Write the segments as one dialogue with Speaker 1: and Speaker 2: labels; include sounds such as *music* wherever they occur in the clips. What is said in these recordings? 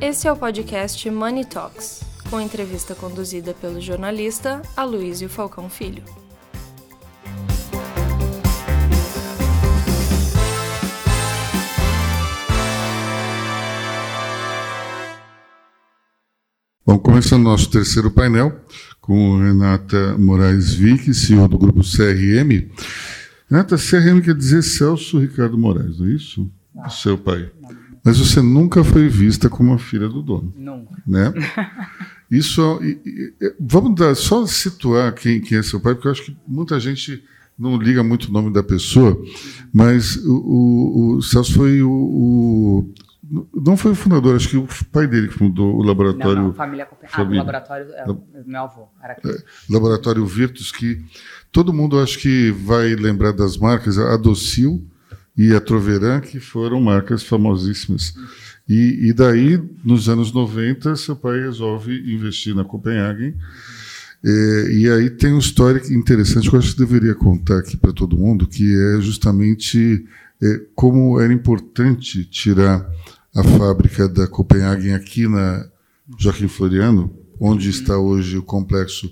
Speaker 1: Esse é o podcast Money Talks, com entrevista conduzida pelo jornalista Aloysio Falcão Filho.
Speaker 2: Bom, começando nosso terceiro painel com Renata Moraes Vick, CEO do grupo CRM. Renata, CRM quer dizer Celso Ricardo Moraes, não é isso? Não. Seu pai. Não. Mas você nunca foi vista como a filha do dono.
Speaker 3: Nunca.
Speaker 2: Né? *laughs* Isso, e, e, vamos dar, só situar quem, quem é seu pai, porque eu acho que muita gente não liga muito o nome da pessoa, mas o, o, o Celso foi o, o não foi o fundador, acho que o pai dele que fundou o laboratório. Não,
Speaker 3: não família, família. Ah, o laboratório é o meu avô. Era aqui. É,
Speaker 2: laboratório Virtus, que todo mundo acho que vai lembrar das marcas, a Docil e a Troveran, que foram marcas famosíssimas. E, e daí, nos anos 90, seu pai resolve investir na Copenhagen. É, e aí tem uma história interessante que eu acho que deveria contar aqui para todo mundo, que é justamente é, como era importante tirar a fábrica da Copenhagen aqui na Joaquim Floriano, onde está hoje o complexo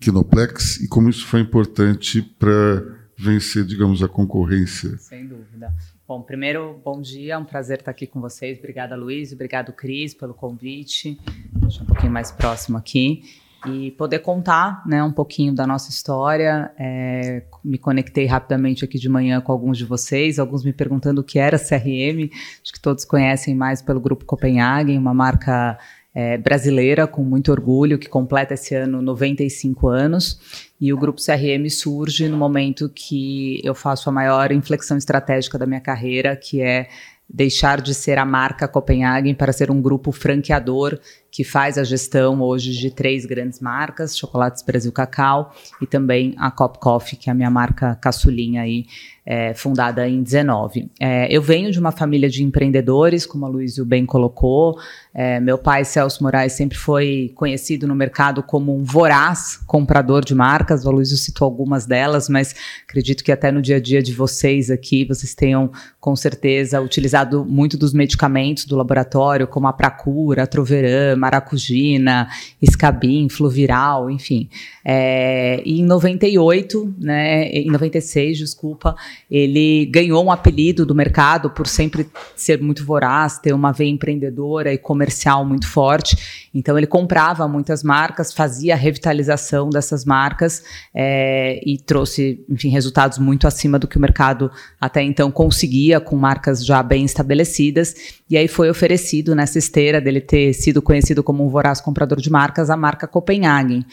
Speaker 2: Kinoplex, e como isso foi importante para vencer, digamos, a concorrência.
Speaker 3: Sem dúvida. Bom, primeiro, bom dia, é um prazer estar aqui com vocês. Obrigada, Luiz, obrigado, Cris, pelo convite. Deixa um pouquinho mais próximo aqui e poder contar né, um pouquinho da nossa história. É, me conectei rapidamente aqui de manhã com alguns de vocês, alguns me perguntando o que era CRM. Acho que todos conhecem mais pelo Grupo Copenhagen, uma marca é, brasileira com muito orgulho, que completa esse ano 95 anos. E o Grupo CRM surge no momento que eu faço a maior inflexão estratégica da minha carreira, que é deixar de ser a marca Copenhagen para ser um grupo franqueador que faz a gestão hoje de três grandes marcas, Chocolates Brasil Cacau e também a Cop Coffee, que é a minha marca caçulinha aí, é, fundada em 19. É, eu venho de uma família de empreendedores, como a Luísio bem colocou. É, meu pai, Celso Moraes, sempre foi conhecido no mercado como um voraz comprador de marcas. O Luísio citou algumas delas, mas acredito que até no dia a dia de vocês aqui, vocês tenham com certeza utilizado muito dos medicamentos do laboratório, como a Pracura, a Troveran, maracujina, escabim, fluviral, enfim. É, e em 98, né, em 96, desculpa, ele ganhou um apelido do mercado por sempre ser muito voraz, ter uma veia empreendedora e comercial muito forte. Então ele comprava muitas marcas, fazia a revitalização dessas marcas é, e trouxe, enfim, resultados muito acima do que o mercado até então conseguia com marcas já bem estabelecidas. E aí foi oferecido nessa esteira dele ter sido conhecido como um voraz comprador de marcas a marca Copenhagen.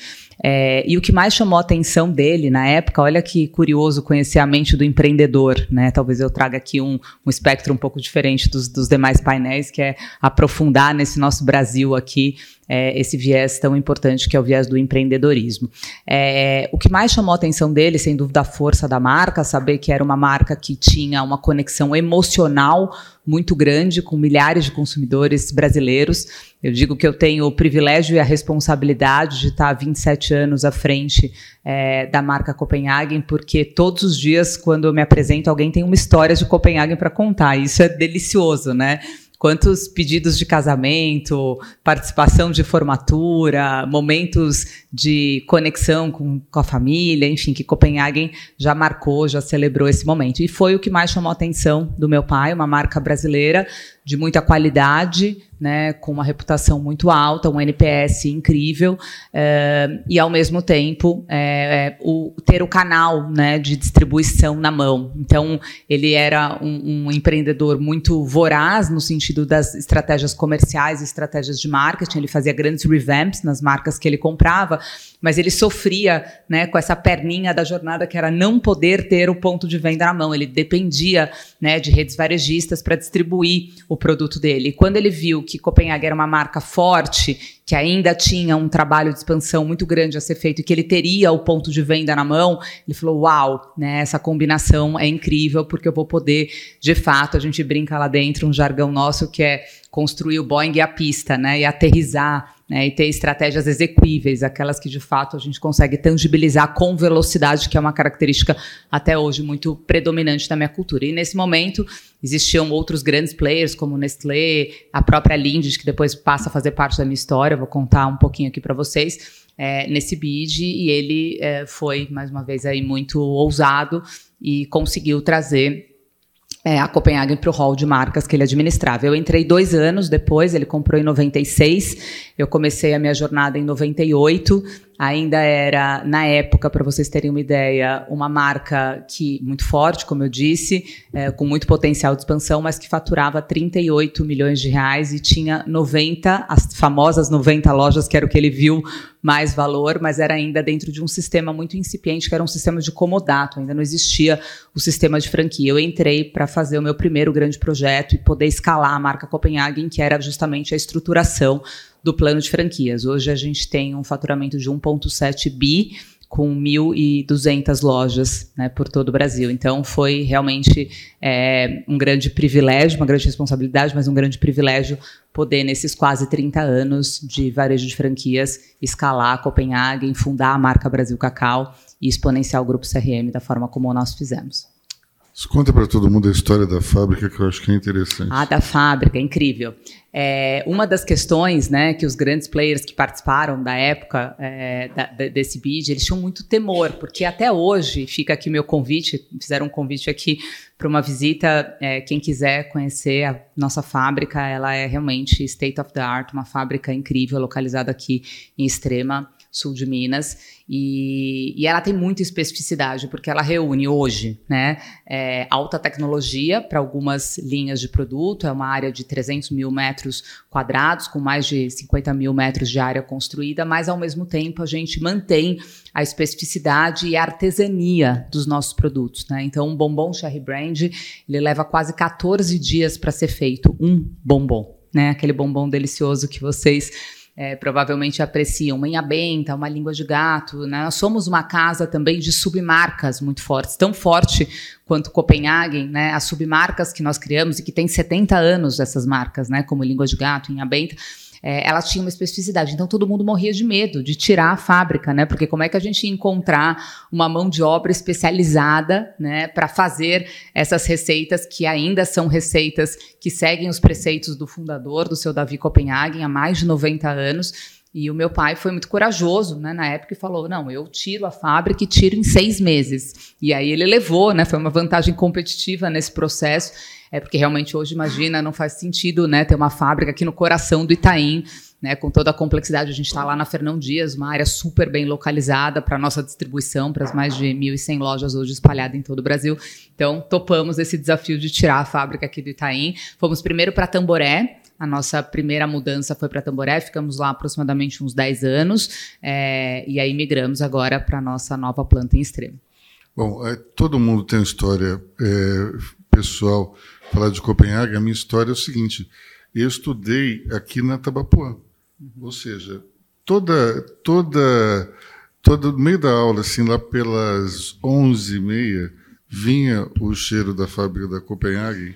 Speaker 3: É, e o que mais chamou a atenção dele na época, olha que curioso conhecer a mente do empreendedor, né? Talvez eu traga aqui um, um espectro um pouco diferente dos, dos demais painéis, que é aprofundar nesse nosso Brasil aqui é, esse viés tão importante que é o viés do empreendedorismo. É, o que mais chamou a atenção dele, sem dúvida, a força da marca, saber que era uma marca que tinha uma conexão emocional muito grande com milhares de consumidores brasileiros. Eu digo que eu tenho o privilégio e a responsabilidade de estar 27 anos à frente é, da marca Copenhagen, porque todos os dias, quando eu me apresento, alguém tem uma história de Copenhagen para contar. Isso é delicioso, né? Quantos pedidos de casamento, participação de formatura, momentos de conexão com, com, a família, enfim, que Copenhagen já marcou, já celebrou esse momento. E foi o que mais chamou a atenção do meu pai, uma marca brasileira de muita qualidade, né, com uma reputação muito alta, um NPS incrível, é, e ao mesmo tempo é, o, ter o canal né, de distribuição na mão. Então, ele era um, um, empreendedor muito voraz no sentido das estratégias comerciais, estratégias de marketing, ele fazia grandes revamps nas marcas que ele comprava, mas ele sofria né, com essa perninha da jornada que era não poder ter o ponto de venda na mão. Ele dependia né, de redes varejistas para distribuir o produto dele. Quando ele viu que Copenhague era uma marca forte que ainda tinha um trabalho de expansão muito grande a ser feito e que ele teria o ponto de venda na mão, ele falou: Uau, né, essa combinação é incrível, porque eu vou poder, de fato, a gente brinca lá dentro, um jargão nosso que é construir o Boeing e a pista, né, e aterrizar né, e ter estratégias execuíveis, aquelas que de fato a gente consegue tangibilizar com velocidade, que é uma característica até hoje muito predominante da minha cultura. E nesse momento existiam outros grandes players como Nestlé, a própria Lindt, que depois passa a fazer parte da minha história, vou contar um pouquinho aqui para vocês. É, nesse bid e ele é, foi mais uma vez aí muito ousado e conseguiu trazer é, a Copenhagen para o hall de marcas que ele administrava. Eu entrei dois anos depois, ele comprou em 96, eu comecei a minha jornada em 98 ainda era, na época, para vocês terem uma ideia, uma marca que muito forte, como eu disse, é, com muito potencial de expansão, mas que faturava 38 milhões de reais e tinha 90, as famosas 90 lojas, que era o que ele viu mais valor, mas era ainda dentro de um sistema muito incipiente, que era um sistema de comodato, ainda não existia o sistema de franquia. Eu entrei para fazer o meu primeiro grande projeto e poder escalar a marca Copenhagen, que era justamente a estruturação do plano de franquias. Hoje a gente tem um faturamento de 1,7 bi com 1.200 lojas né, por todo o Brasil. Então, foi realmente é, um grande privilégio, uma grande responsabilidade, mas um grande privilégio poder, nesses quase 30 anos de varejo de franquias, escalar a Copenhagen, fundar a marca Brasil Cacau e exponenciar o Grupo CRM da forma como nós fizemos.
Speaker 2: Conta para todo mundo a história da fábrica, que eu acho que é interessante.
Speaker 3: Ah, da fábrica, incrível. É, uma das questões né, que os grandes players que participaram da época é, da, desse bid, eles tinham muito temor, porque até hoje, fica aqui meu convite, fizeram um convite aqui para uma visita, é, quem quiser conhecer a nossa fábrica, ela é realmente state of the art, uma fábrica incrível, localizada aqui em Extrema, sul de Minas, e, e, ela tem muita especificidade, porque ela reúne hoje né, é, alta tecnologia para algumas linhas de produto, é uma área de 300 mil metros quadrados, com mais de 50 mil metros de área construída, mas ao mesmo tempo a gente mantém a especificidade e a artesania dos nossos produtos. Né? Então, um bombom Cherry Brand, ele leva quase 14 dias para ser feito, um bombom. Né? Aquele bombom delicioso que vocês é, provavelmente apreciam Manha Benta, uma língua de gato. Né? Nós somos uma casa também de submarcas muito fortes, tão forte quanto Copenhagen, né? as submarcas que nós criamos e que tem 70 anos essas marcas, né? como língua de gato, Manha Benta é, ela tinha uma especificidade. Então todo mundo morria de medo de tirar a fábrica, né? Porque como é que a gente ia encontrar uma mão de obra especializada, né, para fazer essas receitas que ainda são receitas que seguem os preceitos do fundador, do seu Davi Copenhagen, há mais de 90 anos. E o meu pai foi muito corajoso, né, na época, e falou: não, eu tiro a fábrica e tiro em seis meses. E aí ele levou, né? Foi uma vantagem competitiva nesse processo. É porque realmente hoje, imagina, não faz sentido né, ter uma fábrica aqui no coração do Itaim, né, com toda a complexidade. A gente está lá na Fernão Dias, uma área super bem localizada para nossa distribuição, para as mais de 1.100 lojas hoje espalhadas em todo o Brasil. Então, topamos esse desafio de tirar a fábrica aqui do Itaim. Fomos primeiro para Tamboré, a nossa primeira mudança foi para Tamboré, ficamos lá aproximadamente uns 10 anos, é, e aí migramos agora para a nossa nova planta em extremo.
Speaker 2: Bom, é, todo mundo tem uma história é, pessoal falar de Copenhague, a minha história é o seguinte: eu estudei aqui na Tabapuã, ou seja, toda toda todo meio da aula, assim lá pelas onze e meia vinha o cheiro da fábrica da Copenhague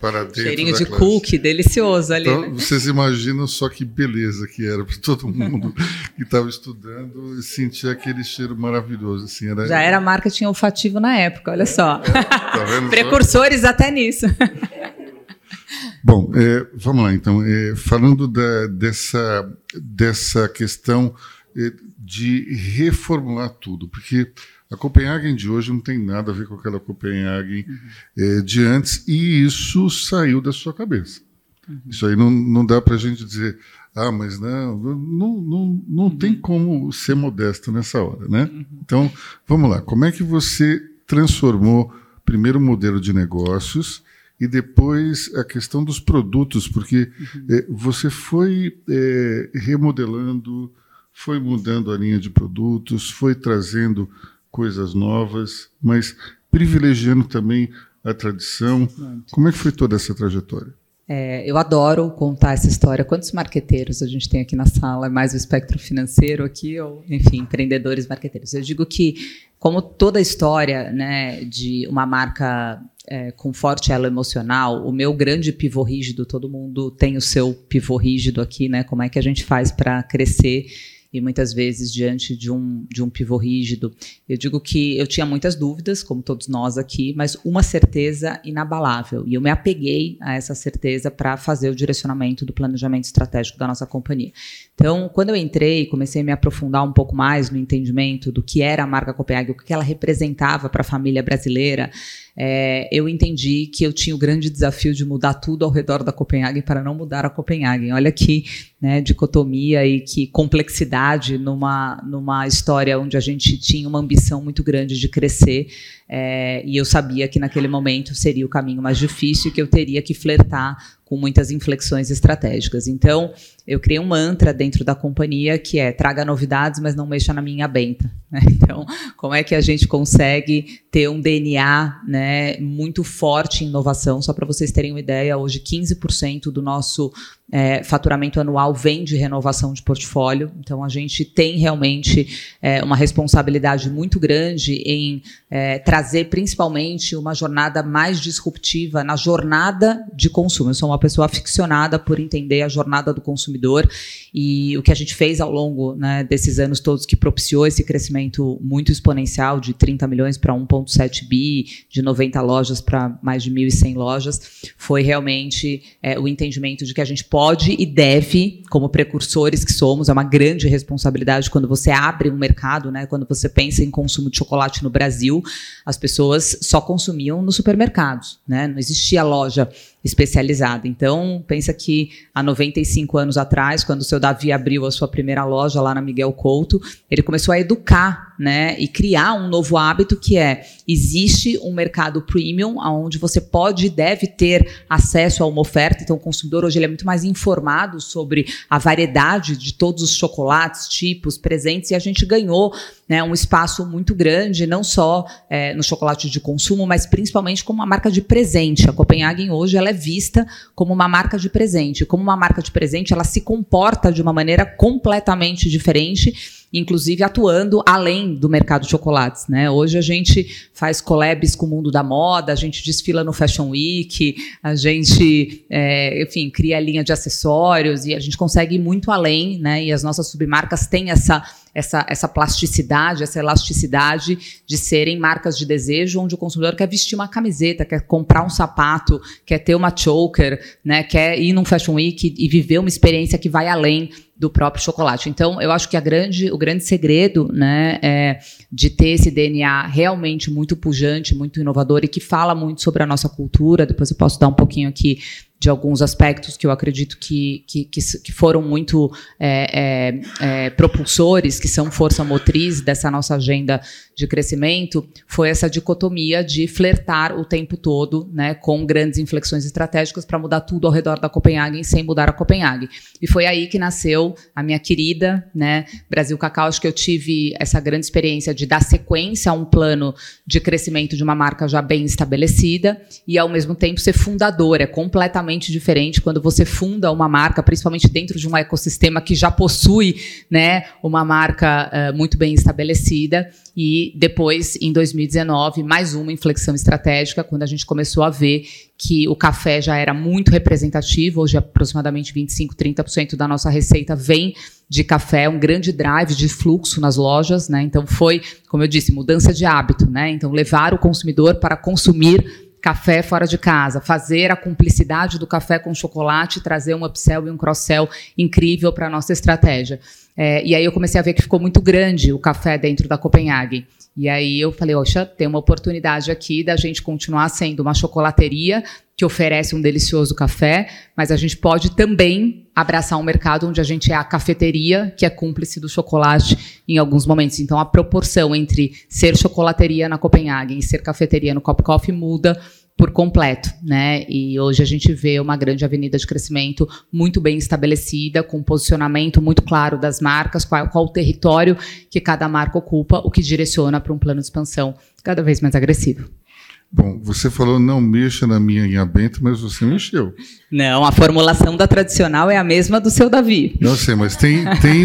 Speaker 2: para dentro
Speaker 3: Cheirinho de
Speaker 2: classe.
Speaker 3: cookie, delicioso ali.
Speaker 2: Então,
Speaker 3: né?
Speaker 2: vocês imaginam só que beleza que era para todo mundo *laughs* que estava estudando e sentir aquele cheiro maravilhoso. Assim, era...
Speaker 3: Já era marketing olfativo na época, olha só.
Speaker 2: É, tá *laughs*
Speaker 3: Precursores
Speaker 2: só?
Speaker 3: até nisso. *laughs*
Speaker 2: Bom, é, vamos lá então. É, falando da, dessa, dessa questão é, de reformular tudo, porque a Copenhagen de hoje não tem nada a ver com aquela Copenhagen uhum. é, de antes, e isso saiu da sua cabeça. Uhum. Isso aí não, não dá para a gente dizer, ah, mas não, não, não, não uhum. tem como ser modesto nessa hora, né? Uhum. Então, vamos lá. Como é que você transformou primeiro o modelo de negócios e depois a questão dos produtos, porque é, você foi é, remodelando, foi mudando a linha de produtos, foi trazendo coisas novas, mas privilegiando também a tradição. Como é que foi toda essa trajetória?
Speaker 3: É, eu adoro contar essa história. Quantos marqueteiros a gente tem aqui na sala? É mais o espectro financeiro aqui, ou, enfim, empreendedores marqueteiros. Eu digo que, como toda história né, de uma marca é, com forte elo emocional, o meu grande pivô rígido, todo mundo tem o seu pivô rígido aqui, né? Como é que a gente faz para crescer? E muitas vezes diante de um, de um pivô rígido. Eu digo que eu tinha muitas dúvidas, como todos nós aqui, mas uma certeza inabalável. E eu me apeguei a essa certeza para fazer o direcionamento do planejamento estratégico da nossa companhia. Então, quando eu entrei, comecei a me aprofundar um pouco mais no entendimento do que era a marca Copenhague, o que ela representava para a família brasileira, é, eu entendi que eu tinha o grande desafio de mudar tudo ao redor da Copenhague para não mudar a Copenhague. Olha que né, dicotomia e que complexidade numa, numa história onde a gente tinha uma ambição muito grande de crescer. É, e eu sabia que naquele momento seria o caminho mais difícil e que eu teria que flertar com muitas inflexões estratégicas. Então, eu criei um mantra dentro da companhia que é traga novidades, mas não mexa na minha benta. *laughs* Né? Então, como é que a gente consegue ter um DNA né, muito forte em inovação? Só para vocês terem uma ideia, hoje 15% do nosso é, faturamento anual vem de renovação de portfólio. Então, a gente tem realmente é, uma responsabilidade muito grande em é, trazer, principalmente, uma jornada mais disruptiva na jornada de consumo. Eu sou uma pessoa aficionada por entender a jornada do consumidor e o que a gente fez ao longo né, desses anos todos que propiciou esse crescimento muito exponencial de 30 milhões para 1,7 bi, de 90 lojas para mais de 1.100 lojas, foi realmente é, o entendimento de que a gente pode pode e deve, como precursores que somos, é uma grande responsabilidade quando você abre um mercado, né? Quando você pensa em consumo de chocolate no Brasil, as pessoas só consumiam nos supermercados, né? Não existia loja especializada. Então, pensa que há 95 anos atrás, quando o seu Davi abriu a sua primeira loja lá na Miguel Couto, ele começou a educar, né, e criar um novo hábito que é existe um mercado premium onde você pode e deve ter acesso a uma oferta. Então, o consumidor hoje ele é muito mais informado sobre a variedade de todos os chocolates, tipos, presentes, e a gente ganhou né, um espaço muito grande, não só é, no chocolate de consumo, mas principalmente como uma marca de presente. A Copenhagen hoje ela é vista como uma marca de presente. Como uma marca de presente, ela se comporta de uma maneira completamente diferente inclusive atuando além do mercado de chocolates. Né? Hoje a gente faz collabs com o mundo da moda, a gente desfila no Fashion Week, a gente, é, enfim, cria linha de acessórios e a gente consegue ir muito além, né? E as nossas submarcas têm essa essa, essa plasticidade, essa elasticidade de serem marcas de desejo, onde o consumidor quer vestir uma camiseta, quer comprar um sapato, quer ter uma choker, né, quer ir num Fashion Week e viver uma experiência que vai além do próprio chocolate. Então, eu acho que grande, o grande segredo né, é de ter esse DNA realmente muito pujante, muito inovador e que fala muito sobre a nossa cultura. Depois eu posso dar um pouquinho aqui de alguns aspectos que eu acredito que, que, que foram muito é, é, é, propulsores, que são força motriz dessa nossa agenda de crescimento, foi essa dicotomia de flertar o tempo todo né, com grandes inflexões estratégicas para mudar tudo ao redor da Copenhague sem mudar a Copenhague. E foi aí que nasceu a minha querida né, Brasil Cacau. Acho que eu tive essa grande experiência de dar sequência a um plano de crescimento de uma marca já bem estabelecida e, ao mesmo tempo, ser fundadora. É completamente diferente quando você funda uma marca, principalmente dentro de um ecossistema que já possui né, uma marca uh, muito bem estabelecida. E depois, em 2019, mais uma inflexão estratégica, quando a gente começou a ver que o café já era muito representativo, hoje aproximadamente 25, 30% da nossa receita vem de café, um grande drive de fluxo nas lojas, né? Então foi, como eu disse, mudança de hábito, né? Então levar o consumidor para consumir café fora de casa, fazer a cumplicidade do café com chocolate, trazer um upsell e um cross-sell incrível para a nossa estratégia. É, e aí eu comecei a ver que ficou muito grande o café dentro da Copenhague. E aí eu falei, oxa, tem uma oportunidade aqui da gente continuar sendo uma chocolateria que oferece um delicioso café, mas a gente pode também abraçar um mercado onde a gente é a cafeteria, que é cúmplice do chocolate em alguns momentos. Então a proporção entre ser chocolateria na Copenhague e ser cafeteria no Cop Coffee muda por completo, né? E hoje a gente vê uma grande avenida de crescimento muito bem estabelecida, com um posicionamento muito claro das marcas, qual, qual o território que cada marca ocupa, o que direciona para um plano de expansão cada vez mais agressivo.
Speaker 2: Bom, você falou não mexa na minha inhabenta, mas você mexeu.
Speaker 3: Não, a formulação da tradicional é a mesma do seu Davi.
Speaker 2: Não sei, mas tem, tem,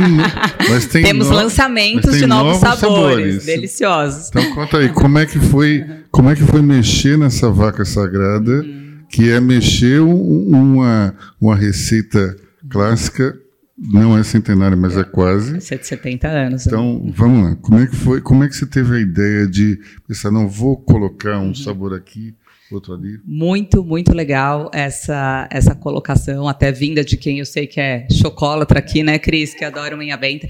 Speaker 2: mas tem
Speaker 3: temos no, lançamentos tem de novos, novos sabores, sabores, deliciosos.
Speaker 2: Então conta aí, como é que foi, como é que foi mexer nessa vaca sagrada, hum. que é mexer uma, uma receita clássica não é centenário, mas é quase.
Speaker 3: 170 anos.
Speaker 2: Né? Então, vamos lá. Como é que foi? Como é que você teve a ideia de pensar, não vou colocar um uhum. sabor aqui outro ali.
Speaker 3: Muito, muito legal essa, essa colocação, até vinda de quem eu sei que é chocólatra aqui, né, Cris, que adora unha benta.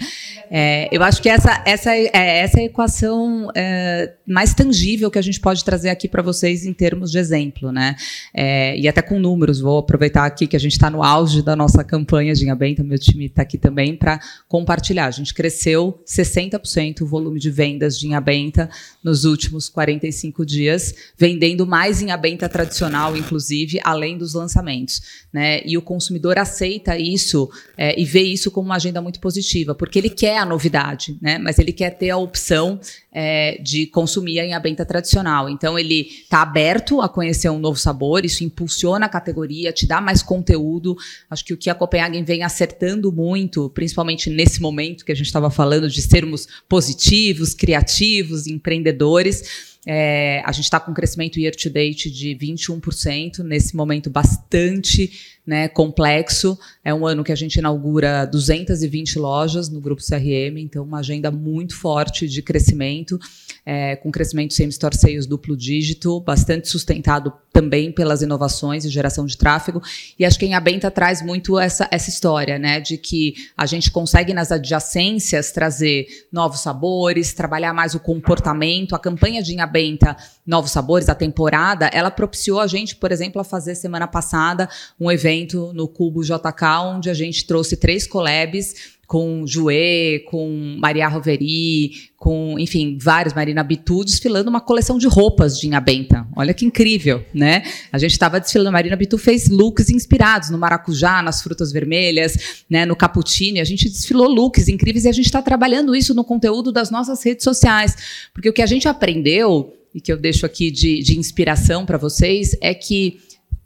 Speaker 3: É, eu acho que essa, essa, é, essa é a equação é, mais tangível que a gente pode trazer aqui para vocês em termos de exemplo, né? É, e até com números, vou aproveitar aqui que a gente está no auge da nossa campanha de benta, meu time está aqui também para compartilhar. A gente cresceu 60% o volume de vendas de benta nos últimos 45 dias, vendendo mais em a benta tradicional, inclusive, além dos lançamentos. Né? E o consumidor aceita isso é, e vê isso como uma agenda muito positiva, porque ele quer a novidade, né? mas ele quer ter a opção é, de consumir a benta tradicional. Então, ele está aberto a conhecer um novo sabor, isso impulsiona a categoria, te dá mais conteúdo. Acho que o que a Copenhagen vem acertando muito, principalmente nesse momento que a gente estava falando de sermos positivos, criativos, empreendedores é, a gente está com um crescimento year to date de 21%, nesse momento bastante né, complexo. É um ano que a gente inaugura 220 lojas no Grupo CRM, então uma agenda muito forte de crescimento, é, com crescimento same-store sales duplo dígito, bastante sustentado também pelas inovações e geração de tráfego. E acho que em Abenta traz muito essa, essa história, né, de que a gente consegue nas adjacências trazer novos sabores, trabalhar mais o comportamento. A campanha de Abenta Novos Sabores, a temporada, ela propiciou a gente, por exemplo, a fazer semana passada um evento evento no Cubo JK, onde a gente trouxe três collabs com Jouet, com Maria Roveri, com, enfim, vários, Marina Bitu, desfilando uma coleção de roupas de Inha Benta. Olha que incrível, né? A gente estava desfilando, Marina Bitu fez looks inspirados no maracujá, nas frutas vermelhas, né, no cappuccino, a gente desfilou looks incríveis e a gente está trabalhando isso no conteúdo das nossas redes sociais, porque o que a gente aprendeu, e que eu deixo aqui de, de inspiração para vocês, é que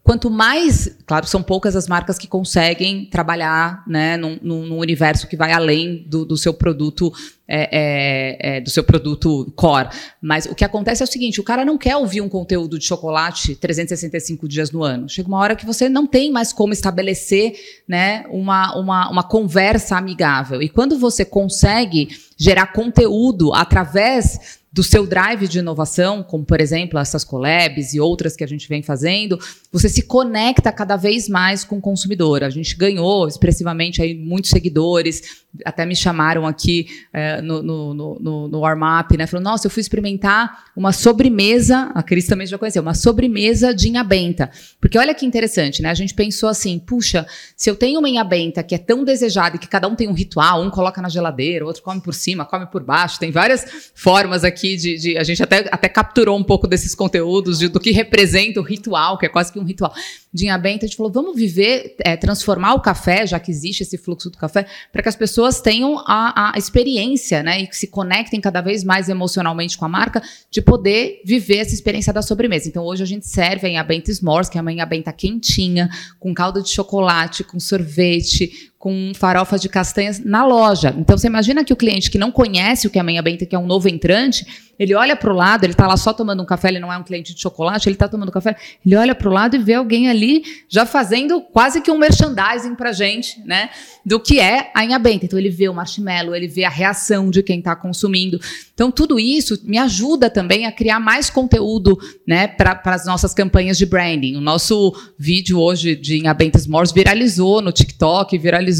Speaker 3: Quanto mais, claro, são poucas as marcas que conseguem trabalhar né, num, num universo que vai além do, do seu produto é, é, é, do seu produto core. Mas o que acontece é o seguinte: o cara não quer ouvir um conteúdo de chocolate 365 dias no ano. Chega uma hora que você não tem mais como estabelecer né, uma, uma, uma conversa amigável. E quando você consegue gerar conteúdo através do seu drive de inovação, como por exemplo essas collabs e outras que a gente vem fazendo, você se conecta cada vez mais com o consumidor. A gente ganhou expressivamente aí muitos seguidores, até me chamaram aqui é, no, no, no, no warm-up, né? Falaram, nossa, eu fui experimentar uma sobremesa, a Cris também já conheceu, uma sobremesa de inhabenta. Porque olha que interessante, né? A gente pensou assim, puxa, se eu tenho uma inhabenta que é tão desejada e que cada um tem um ritual, um coloca na geladeira, outro come por cima, come por baixo, tem várias formas aqui de. de a gente até, até capturou um pouco desses conteúdos de, do que representa o ritual, que é quase que um ritual de inhabenta. A gente falou, vamos viver, é, transformar o café, já que existe esse fluxo do café, para que as pessoas tenham a, a experiência, né? E que se conectem cada vez mais emocionalmente com a marca, de poder viver essa experiência da sobremesa. Então, hoje a gente serve a Inhabenta S'mores, que é uma Inhabenta quentinha, com calda de chocolate, com sorvete, com farofa de castanhas na loja. Então você imagina que o cliente que não conhece o que é Manhã Benta, que é um novo entrante, ele olha para o lado, ele está lá só tomando um café, ele não é um cliente de chocolate, ele está tomando café, ele olha para o lado e vê alguém ali já fazendo quase que um merchandising para gente, né, do que é a Inha Benta. Então ele vê o marshmallow, ele vê a reação de quem está consumindo. Então tudo isso me ajuda também a criar mais conteúdo, né, para as nossas campanhas de branding. O nosso vídeo hoje de Inha Benta S'mores viralizou no TikTok, viralizou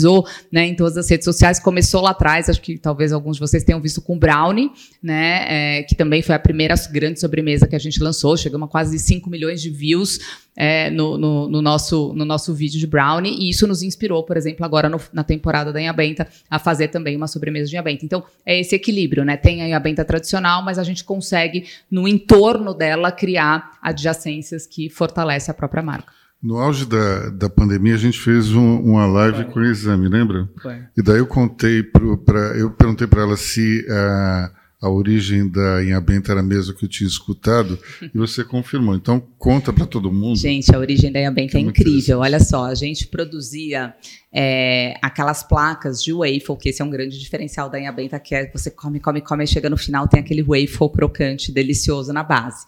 Speaker 3: né, em todas as redes sociais. Começou lá atrás, acho que talvez alguns de vocês tenham visto com Brownie, né, é, que também foi a primeira grande sobremesa que a gente lançou. Chegamos a quase 5 milhões de views é, no, no, no, nosso, no nosso vídeo de Brownie. E isso nos inspirou, por exemplo, agora no, na temporada da Inhabenta, a fazer também uma sobremesa de Inhabenta. Então, é esse equilíbrio, né? Tem a Inhabenta tradicional, mas a gente consegue, no entorno dela, criar adjacências que fortalecem a própria marca.
Speaker 2: No auge da, da pandemia, a gente fez um, uma live Foi. com o exame, lembra? Foi. E daí eu contei para. Eu perguntei para ela se a, a origem da Inhabenta era a mesma que eu tinha escutado, *laughs* e você confirmou. Então, conta para todo mundo.
Speaker 3: Gente, a origem da Inhabenta é, é incrível. Olha só, a gente produzia é, aquelas placas de waffle, que esse é um grande diferencial da Inhabenta, que é você come, come, come, e chega no final tem aquele waffle crocante, delicioso na base.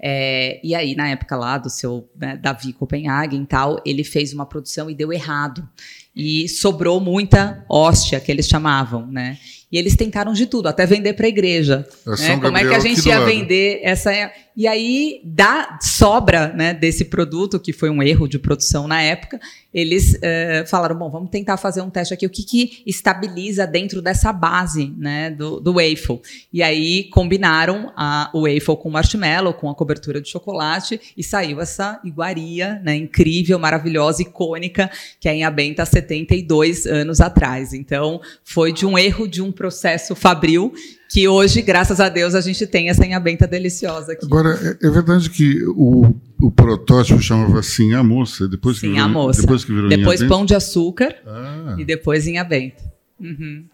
Speaker 3: É, e aí, na época lá do seu né, Davi Copenhagen e tal, ele fez uma produção e deu errado. E sobrou muita hóstia, que eles chamavam, né? E eles tentaram de tudo, até vender para a igreja. Né? Como é que a gente ia vender essa. E aí, da sobra né, desse produto, que foi um erro de produção na época, eles uh, falaram: bom, vamos tentar fazer um teste aqui, o que, que estabiliza dentro dessa base né, do, do waffle. E aí combinaram a, o waffle com marshmallow, com a cobertura de chocolate, e saiu essa iguaria né, incrível, maravilhosa, icônica, que é em Abenta há 72 anos atrás. Então, foi de um erro de um processo fabril que hoje, graças a Deus, a gente tem essa inhabenta deliciosa aqui.
Speaker 2: Agora, é, é verdade que o, o protótipo chamava assim a moça, depois
Speaker 3: Sim,
Speaker 2: que virou,
Speaker 3: a moça.
Speaker 2: Depois, que virou
Speaker 3: depois pão de açúcar ah. e depois inhabenta. Uhum.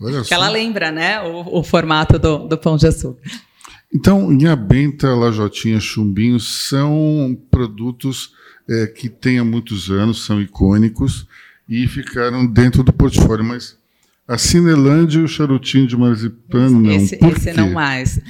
Speaker 3: Olha que ela lembra, né, o, o formato do, do, pão de açúcar.
Speaker 2: Então, Inhabenta, Lajotinha, Chumbinho são produtos é, que têm há muitos anos, são icônicos e ficaram dentro do portfólio, mas a Cinelândia e o charutinho de marzipan não.
Speaker 3: Esse, esse não mais.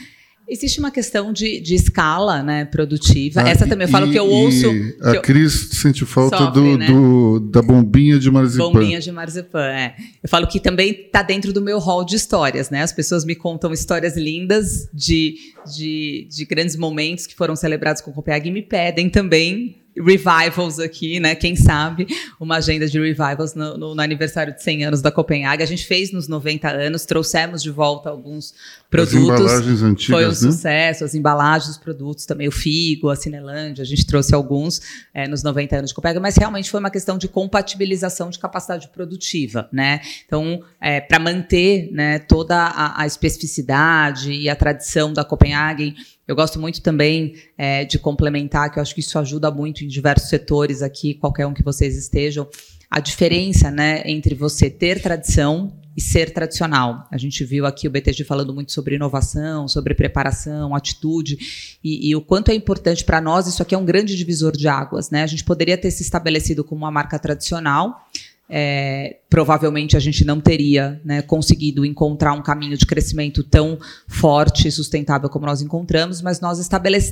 Speaker 3: Existe uma questão de, de escala né, produtiva. Ah, Essa também eu falo que eu ouço.
Speaker 2: a
Speaker 3: eu...
Speaker 2: Cris sente falta Sofre, do, né? do, da bombinha de marzipan.
Speaker 3: Bombinha de marzipan, é. Eu falo que também está dentro do meu hall de histórias. Né? As pessoas me contam histórias lindas de, de, de grandes momentos que foram celebrados com o Copenhague e me pedem também revivals aqui, né? Quem sabe uma agenda de revivals no, no, no, aniversário de 100 anos da Copenhague. A gente fez nos 90 anos, trouxemos de volta alguns produtos. As
Speaker 2: embalagens antigas,
Speaker 3: Foi um
Speaker 2: né?
Speaker 3: sucesso, as embalagens dos produtos também, o Figo, a Cinelândia, a gente trouxe alguns é, nos 90 anos de Copenhague, mas realmente foi uma questão de compatibilização de capacidade produtiva, né? Então, é, para manter né, toda a, a especificidade e a tradição da Copenhague eu gosto muito também é, de complementar, que eu acho que isso ajuda muito em diversos setores aqui, qualquer um que vocês estejam, a diferença né, entre você ter tradição e ser tradicional. A gente viu aqui o BTG falando muito sobre inovação, sobre preparação, atitude, e, e o quanto é importante para nós, isso aqui é um grande divisor de águas. Né? A gente poderia ter se estabelecido como uma marca tradicional, é, provavelmente a gente não teria né, conseguido encontrar um caminho de crescimento tão forte e sustentável como nós encontramos, mas nós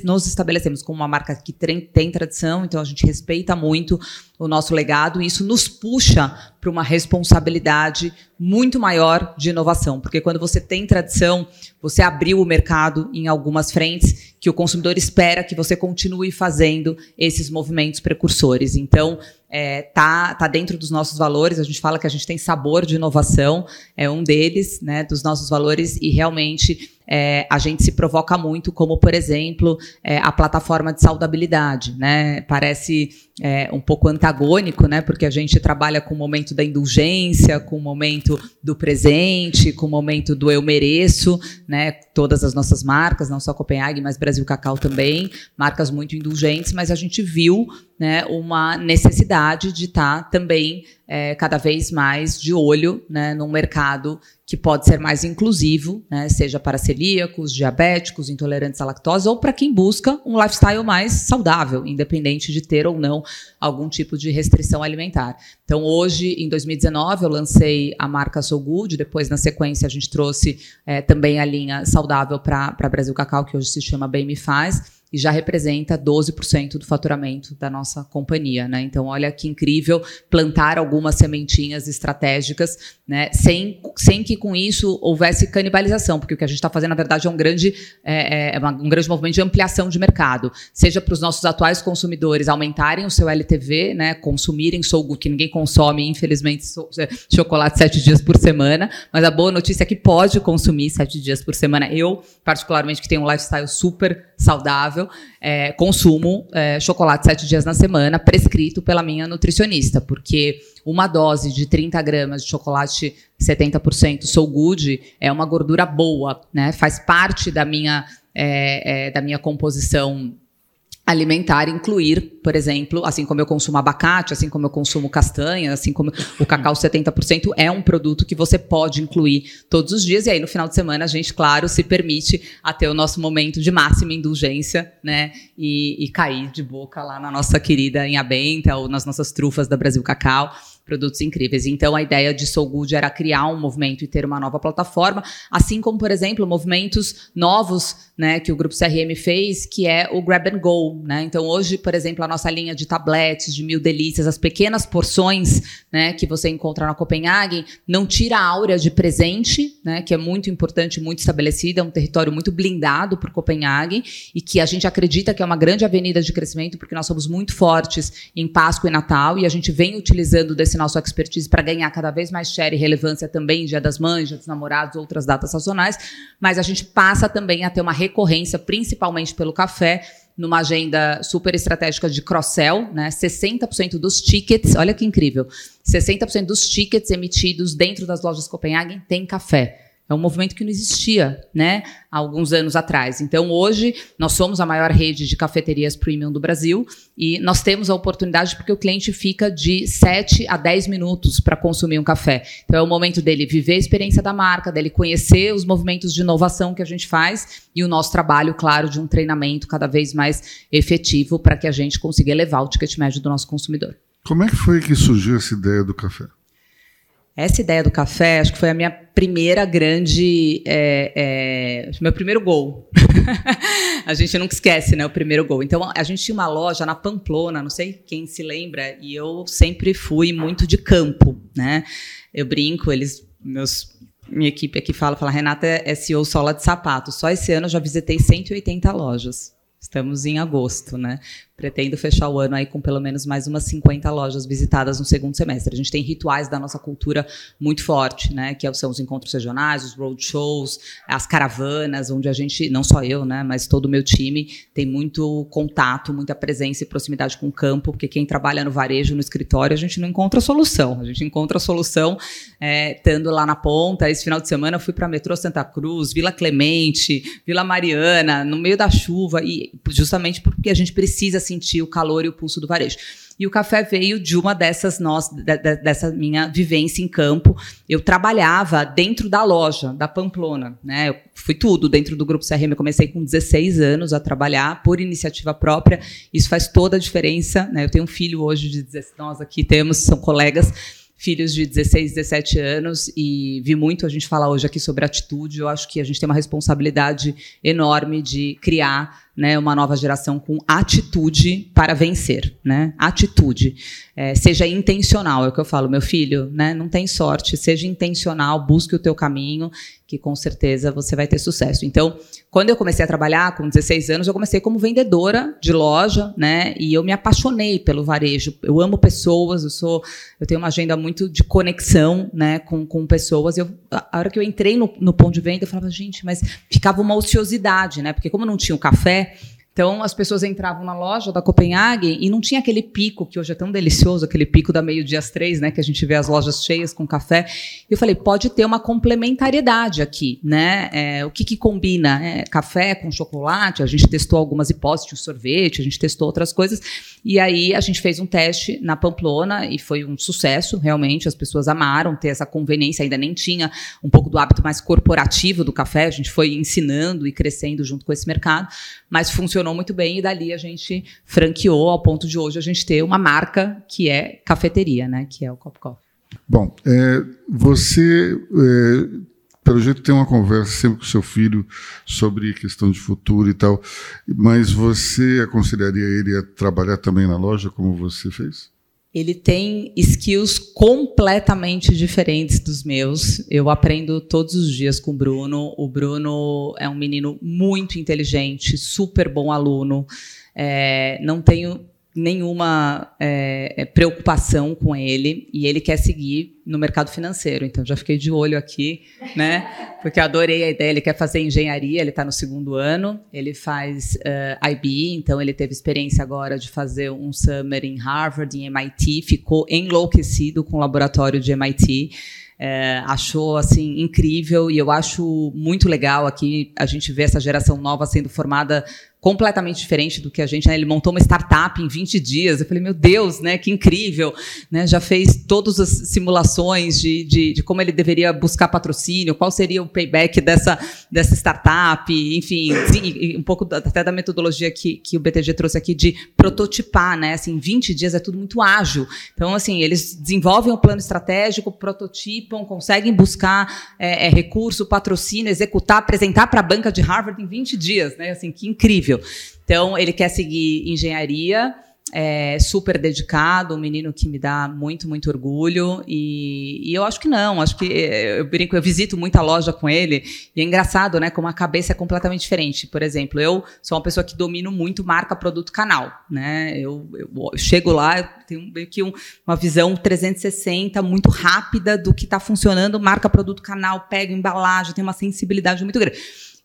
Speaker 3: nos estabelecemos como uma marca que tem, tem tradição, então a gente respeita muito o nosso legado e isso nos puxa para uma responsabilidade muito maior de inovação, porque quando você tem tradição, você abriu o mercado em algumas frentes que o consumidor espera que você continue fazendo esses movimentos precursores. Então, é, tá, tá dentro dos nossos valores. A gente fala que a gente tem sabor de inovação, é um deles, né, dos nossos valores, e realmente é, a gente se provoca muito, como, por exemplo, é, a plataforma de saudabilidade. Né? Parece é, um pouco antagônico, né? porque a gente trabalha com o momento da indulgência, com o momento do presente, com o momento do eu mereço, né? todas as nossas marcas, não só Copenhague, mas Brasil Cacau também, marcas muito indulgentes, mas a gente viu né, uma necessidade de estar tá também é, cada vez mais de olho né, num mercado que pode ser mais inclusivo, né, seja para celíacos, diabéticos, intolerantes à lactose, ou para quem busca um lifestyle mais saudável, independente de ter ou não algum tipo de restrição alimentar. Então, hoje, em 2019, eu lancei a marca So Good, depois, na sequência, a gente trouxe é, também a linha saudável para Brasil Cacau, que hoje se chama Bem Me Faz e já representa 12% do faturamento da nossa companhia, né? Então, olha que incrível plantar algumas sementinhas estratégicas, né? Sem, sem que com isso houvesse canibalização, porque o que a gente está fazendo, na verdade, é um grande, é, é um grande movimento de ampliação de mercado, seja para os nossos atuais consumidores aumentarem o seu LTV, né? Consumirem Soul que ninguém consome, infelizmente, é, chocolate sete dias por semana, mas a boa notícia é que pode consumir sete dias por semana. Eu, particularmente, que tenho um lifestyle super saudável, é, consumo é, chocolate sete dias na semana, prescrito pela minha nutricionista, porque uma dose de 30 gramas de chocolate 70% Soul Good é uma gordura boa, né? Faz parte da minha, é, é da minha composição alimentar incluir, por exemplo, assim como eu consumo abacate, assim como eu consumo castanha, assim como o cacau 70% é um produto que você pode incluir todos os dias. E aí no final de semana a gente, claro, se permite até o nosso momento de máxima indulgência, né, e, e cair de boca lá na nossa querida Inhabenta ou nas nossas trufas da Brasil Cacau produtos incríveis. Então, a ideia de So Good era criar um movimento e ter uma nova plataforma, assim como, por exemplo, movimentos novos né, que o Grupo CRM fez, que é o Grab and Go. Né? Então, hoje, por exemplo, a nossa linha de tabletes, de mil delícias, as pequenas porções né, que você encontra na Copenhague, não tira a áurea de presente, né, que é muito importante, muito estabelecida, é um território muito blindado por Copenhague e que a gente acredita que é uma grande avenida de crescimento, porque nós somos muito fortes em Páscoa e Natal e a gente vem utilizando desse nosso expertise para ganhar cada vez mais share e relevância também, Dia das Mães, Dia dos Namorados, outras datas sazonais, mas a gente passa também a ter uma recorrência, principalmente pelo café, numa agenda super estratégica de cross-sell, né? 60% dos tickets, olha que incrível, 60% dos tickets emitidos dentro das lojas Copenhagen tem café. É um movimento que não existia, né, há alguns anos atrás. Então, hoje, nós somos a maior rede de cafeterias premium do Brasil e nós temos a oportunidade porque o cliente fica de 7 a 10 minutos para consumir um café. Então, é o momento dele viver a experiência da marca, dele conhecer os movimentos de inovação que a gente faz e o nosso trabalho, claro, de um treinamento cada vez mais efetivo para que a gente consiga elevar o ticket médio do nosso consumidor.
Speaker 2: Como é que foi que surgiu essa ideia do café?
Speaker 3: Essa ideia do café, acho que foi a minha primeira grande. É, é, meu primeiro gol. *laughs* a gente nunca esquece, né? O primeiro gol. Então, a gente tinha uma loja na Pamplona, não sei quem se lembra, e eu sempre fui muito de campo, né? Eu brinco, eles. Meus, minha equipe aqui fala, fala, Renata é CEO sola de sapato. Só esse ano eu já visitei 180 lojas. Estamos em agosto, né? Pretendo fechar o ano aí com pelo menos mais umas 50 lojas visitadas no segundo semestre. A gente tem rituais da nossa cultura muito forte, né? Que são os encontros regionais, os roadshows, as caravanas, onde a gente, não só eu, né? Mas todo o meu time tem muito contato, muita presença e proximidade com o campo, porque quem trabalha no varejo, no escritório, a gente não encontra solução. A gente encontra solução é, estando lá na ponta. Esse final de semana eu fui para metrô Santa Cruz, Vila Clemente, Vila Mariana, no meio da chuva, e justamente porque a gente precisa sentir o calor e o pulso do varejo. E o café veio de uma dessas nós, dessa minha vivência em campo. Eu trabalhava dentro da loja da Pamplona, né? Eu fui tudo dentro do grupo CRM. Eu comecei com 16 anos a trabalhar por iniciativa própria. Isso faz toda a diferença. Né? Eu tenho um filho hoje de 16, nós aqui temos, são colegas filhos de 16, 17 anos e vi muito a gente falar hoje aqui sobre atitude. Eu acho que a gente tem uma responsabilidade enorme de criar né, uma nova geração com atitude para vencer, né? Atitude. É, seja intencional, é o que eu falo, meu filho, né? Não tem sorte, seja intencional, busque o teu caminho, que com certeza você vai ter sucesso. Então, quando eu comecei a trabalhar com 16 anos, eu comecei como vendedora de loja, né? E eu me apaixonei pelo varejo. Eu amo pessoas, eu sou, eu tenho uma agenda muito de conexão, né, com, com pessoas. Eu, a hora que eu entrei no, no ponto de venda, eu falava, gente, mas ficava uma ociosidade, né? Porque como não tinha o café, então, as pessoas entravam na loja da Copenhague e não tinha aquele pico, que hoje é tão delicioso, aquele pico da meio-dia às três, né? Que a gente vê as lojas cheias com café. E eu falei, pode ter uma complementariedade aqui, né? É, o que, que combina? É, café com chocolate, a gente testou algumas hipóteses, um sorvete, a gente testou outras coisas. E aí a gente fez um teste na Pamplona e foi um sucesso, realmente. As pessoas amaram ter essa conveniência, ainda nem tinha um pouco do hábito mais corporativo do café. A gente foi ensinando e crescendo junto com esse mercado, mas funcionou muito bem e dali a gente franqueou ao ponto de hoje a gente ter uma marca que é cafeteria, né? Que é o Cop Coffee.
Speaker 2: Bom, é, você, é, pelo jeito, tem uma conversa sempre com seu filho sobre questão de futuro e tal, mas você aconselharia ele a trabalhar também na loja como você fez?
Speaker 3: Ele tem skills completamente diferentes dos meus. Eu aprendo todos os dias com o Bruno. O Bruno é um menino muito inteligente, super bom aluno. É, não tenho nenhuma é, é, preocupação com ele e ele quer seguir no mercado financeiro. Então já fiquei de olho aqui, né? *laughs* Porque adorei a ideia. Ele quer fazer engenharia, ele está no segundo ano, ele faz uh, eh, IB, então ele teve experiência agora de fazer um summer em Harvard, em MIT, ficou enlouquecido com o laboratório de MIT. É, achou assim incrível e eu acho muito legal aqui a gente ver essa geração nova sendo formada completamente diferente do que a gente, né? Ele montou uma startup em 20 dias. Eu falei, meu Deus, né? Que incrível, né? Já fez todas as simulações de, de, de como ele deveria buscar patrocínio, qual seria o payback dessa, dessa startup, enfim, um pouco até da metodologia que, que o BTG trouxe aqui de prototipar, né? Assim, 20 dias é tudo muito ágil. Então, assim, eles desenvolvem o plano estratégico, prototipam, conseguem buscar é, é, recurso, patrocínio, executar, apresentar para a banca de Harvard em 20 dias, né? Assim, que incrível incrível. Então, ele quer seguir engenharia, é super dedicado, um menino que me dá muito, muito orgulho. E, e, eu acho que não, acho que eu brinco, eu visito muita loja com ele, e é engraçado, né? Como a cabeça é completamente diferente. Por exemplo, eu sou uma pessoa que domino muito marca, produto, canal. Né? Eu, eu, eu chego lá, eu tenho meio que um, uma visão 360 muito rápida do que está funcionando, marca, produto, canal, pego embalagem, tem uma sensibilidade muito grande.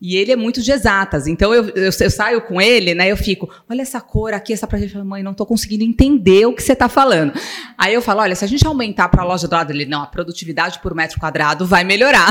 Speaker 3: E ele é muito de exatas. Então eu, eu, eu, saio com ele, né? Eu fico, olha essa cor aqui, essa pra gente. Mãe, não estou conseguindo entender o que você está falando. Aí eu falo, olha, se a gente aumentar para a loja do lado, ele, não, a produtividade por metro quadrado vai melhorar.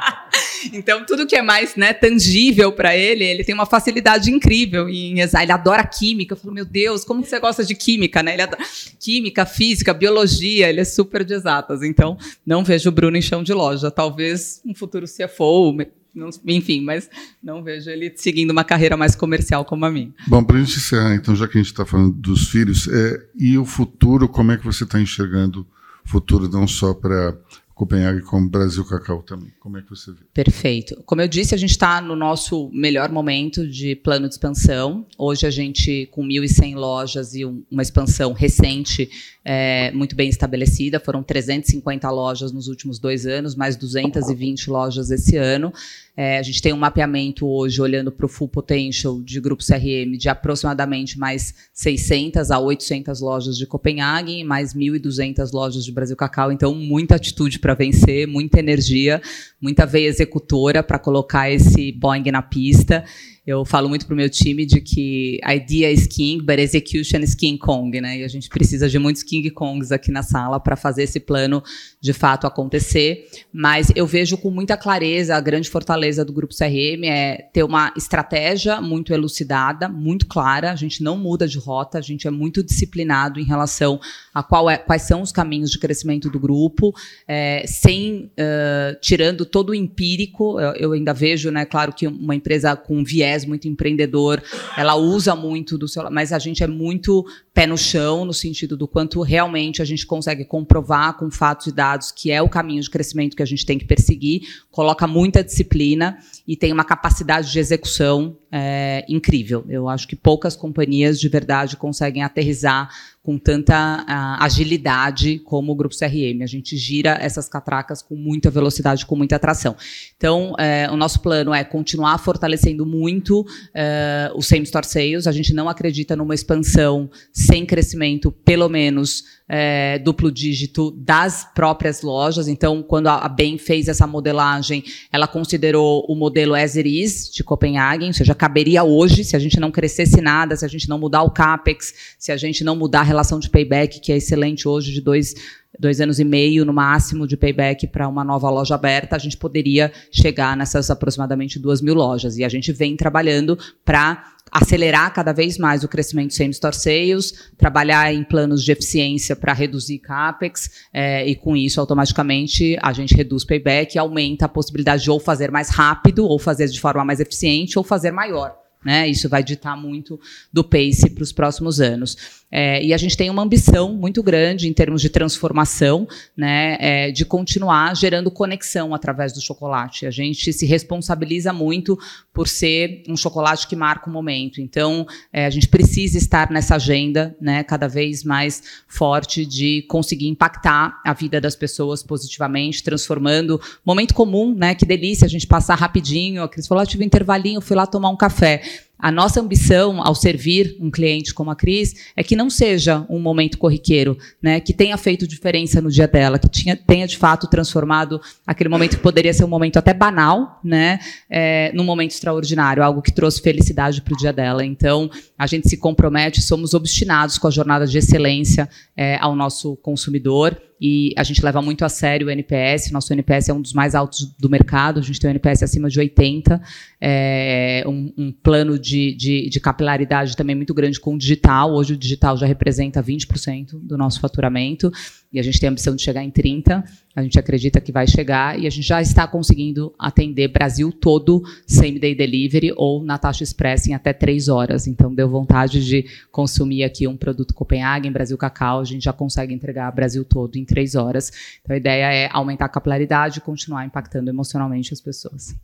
Speaker 3: *laughs* então, tudo que é mais né, tangível para ele, ele tem uma facilidade incrível em Ele adora química. Eu falo, meu Deus, como você gosta de química, né? Ele adora química, física, biologia, ele é super de exatas. Então, não vejo o Bruno em chão de loja. Talvez um futuro CFO, não, enfim, mas não vejo ele seguindo uma carreira mais comercial como a minha.
Speaker 2: Bom, para a gente encerrar, então, já que a gente está falando dos filhos, é, e o futuro, como é que você está enxergando o futuro não só para Copenhague como Brasil Cacau também. Como é que você vê?
Speaker 3: Perfeito. Como eu disse, a gente está no nosso melhor momento de plano de expansão. Hoje a gente, com 1.100 lojas e um, uma expansão recente, é, muito bem estabelecida, foram 350 lojas nos últimos dois anos, mais 220 lojas esse ano. É, a gente tem um mapeamento hoje, olhando para o full potential de grupo CRM, de aproximadamente mais 600 a 800 lojas de Copenhague, mais 1.200 lojas de Brasil Cacau. Então, muita atitude para vencer, muita energia, muita veia executora para colocar esse Boeing na pista. Eu falo muito para o meu time de que idea is king, but execution is King Kong, né? E a gente precisa de muitos King Kongs aqui na sala para fazer esse plano de fato acontecer. Mas eu vejo com muita clareza a grande fortaleza do Grupo CRM é ter uma estratégia muito elucidada, muito clara. A gente não muda de rota, a gente é muito disciplinado em relação a é, quais são os caminhos de crescimento do grupo, é, sem uh, tirando todo o empírico. Eu, eu ainda vejo, né? Claro que uma empresa com viés muito empreendedor, ela usa muito do seu, mas a gente é muito pé no chão no sentido do quanto realmente a gente consegue comprovar com fatos e dados que é o caminho de crescimento que a gente tem que perseguir, coloca muita disciplina e tem uma capacidade de execução é, incrível. Eu acho que poucas companhias de verdade conseguem aterrizar com tanta agilidade como o Grupo CRM. A gente gira essas catracas com muita velocidade, com muita atração. Então, uh, o nosso plano é continuar fortalecendo muito uh, o Same Store Sales. A gente não acredita numa expansão sem crescimento, pelo menos é, duplo dígito das próprias lojas. Então, quando a BEM fez essa modelagem, ela considerou o modelo as it is de Copenhague, ou seja, caberia hoje, se a gente não crescesse nada, se a gente não mudar o CAPEX, se a gente não mudar a relação de payback, que é excelente hoje, de dois dois anos e meio no máximo de payback para uma nova loja aberta, a gente poderia chegar nessas aproximadamente duas mil lojas. E a gente vem trabalhando para acelerar cada vez mais o crescimento sem sales, trabalhar em planos de eficiência para reduzir capex é, e com isso automaticamente a gente reduz payback e aumenta a possibilidade de ou fazer mais rápido, ou fazer de forma mais eficiente, ou fazer maior. Né? Isso vai ditar muito do pace para os próximos anos. É, e a gente tem uma ambição muito grande em termos de transformação, né, é, de continuar gerando conexão através do chocolate. A gente se responsabiliza muito por ser um chocolate que marca o momento. Então, é, a gente precisa estar nessa agenda, né, cada vez mais forte de conseguir impactar a vida das pessoas positivamente, transformando momento comum, né, que delícia a gente passar rapidinho. A Cris falou, ah, tive um intervalinho, fui lá tomar um café. A nossa ambição ao servir um cliente como a Cris é que não seja um momento corriqueiro, né, que tenha feito diferença no dia dela, que tinha, tenha de fato transformado aquele momento que poderia ser um momento até banal, né, é, num momento extraordinário, algo que trouxe felicidade para o dia dela. Então, a gente se compromete, somos obstinados com a jornada de excelência é, ao nosso consumidor e a gente leva muito a sério o NPS. Nosso NPS é um dos mais altos do mercado, a gente tem um NPS acima de 80, é, um, um, plano de, de, de, capilaridade também muito grande com o digital. Hoje o digital já representa 20% do nosso faturamento e a gente tem a ambição de chegar em 30%. A gente acredita que vai chegar e a gente já está conseguindo atender Brasil todo same day delivery ou na taxa express em até três horas. Então deu vontade de consumir aqui um produto Copenhagen, Brasil Cacau, a gente já consegue entregar Brasil todo em três horas. Então a ideia é aumentar a capilaridade e continuar impactando emocionalmente as pessoas.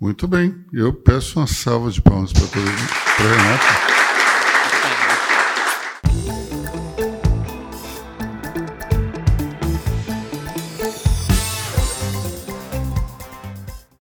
Speaker 2: Muito bem. Eu peço uma salva de palmas para a Renata.